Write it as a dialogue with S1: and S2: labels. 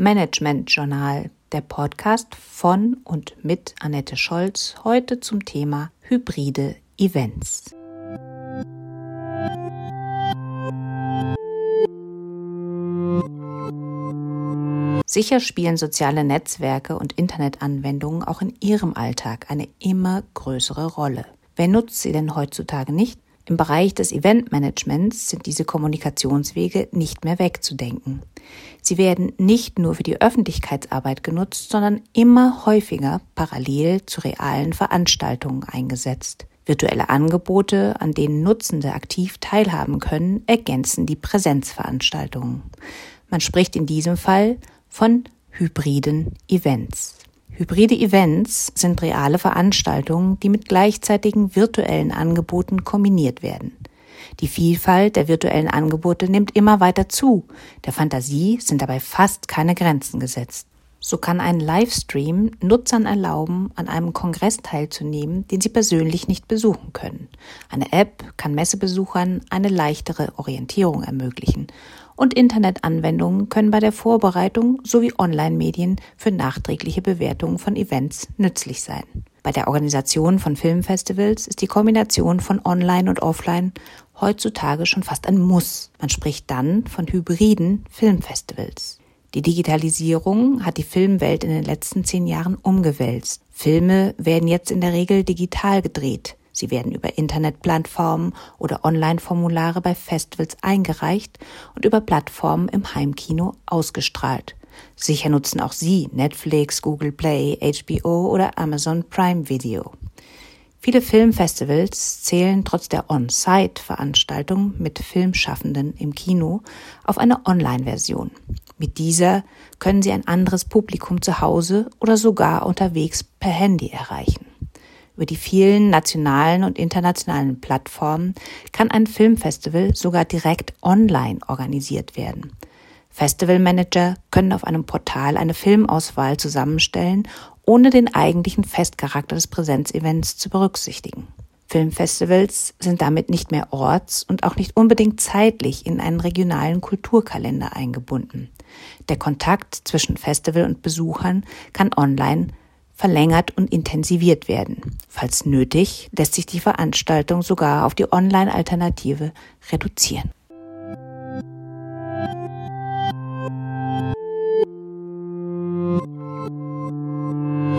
S1: Management Journal, der Podcast von und mit Annette Scholz, heute zum Thema hybride Events. Sicher spielen soziale Netzwerke und Internetanwendungen auch in Ihrem Alltag eine immer größere Rolle. Wer nutzt sie denn heutzutage nicht? Im Bereich des Eventmanagements sind diese Kommunikationswege nicht mehr wegzudenken. Sie werden nicht nur für die Öffentlichkeitsarbeit genutzt, sondern immer häufiger parallel zu realen Veranstaltungen eingesetzt. Virtuelle Angebote, an denen Nutzende aktiv teilhaben können, ergänzen die Präsenzveranstaltungen. Man spricht in diesem Fall von hybriden Events. Hybride Events sind reale Veranstaltungen, die mit gleichzeitigen virtuellen Angeboten kombiniert werden. Die Vielfalt der virtuellen Angebote nimmt immer weiter zu. Der Fantasie sind dabei fast keine Grenzen gesetzt. So kann ein Livestream Nutzern erlauben, an einem Kongress teilzunehmen, den sie persönlich nicht besuchen können. Eine App kann Messebesuchern eine leichtere Orientierung ermöglichen. Und Internetanwendungen können bei der Vorbereitung sowie Online-Medien für nachträgliche Bewertungen von Events nützlich sein. Bei der Organisation von Filmfestivals ist die Kombination von Online und Offline heutzutage schon fast ein Muss. Man spricht dann von hybriden Filmfestivals. Die Digitalisierung hat die Filmwelt in den letzten zehn Jahren umgewälzt. Filme werden jetzt in der Regel digital gedreht. Sie werden über Internetplattformen oder Online-Formulare bei Festivals eingereicht und über Plattformen im Heimkino ausgestrahlt. Sicher nutzen auch Sie Netflix, Google Play, HBO oder Amazon Prime Video. Viele Filmfestivals zählen trotz der On-Site-Veranstaltung mit Filmschaffenden im Kino auf eine Online-Version. Mit dieser können Sie ein anderes Publikum zu Hause oder sogar unterwegs per Handy erreichen. Über die vielen nationalen und internationalen Plattformen kann ein Filmfestival sogar direkt online organisiert werden. Festivalmanager können auf einem Portal eine Filmauswahl zusammenstellen, ohne den eigentlichen Festcharakter des Präsenzevents zu berücksichtigen. Filmfestivals sind damit nicht mehr orts- und auch nicht unbedingt zeitlich in einen regionalen Kulturkalender eingebunden. Der Kontakt zwischen Festival und Besuchern kann online verlängert und intensiviert werden. Falls nötig, lässt sich die Veranstaltung sogar auf die Online-Alternative reduzieren.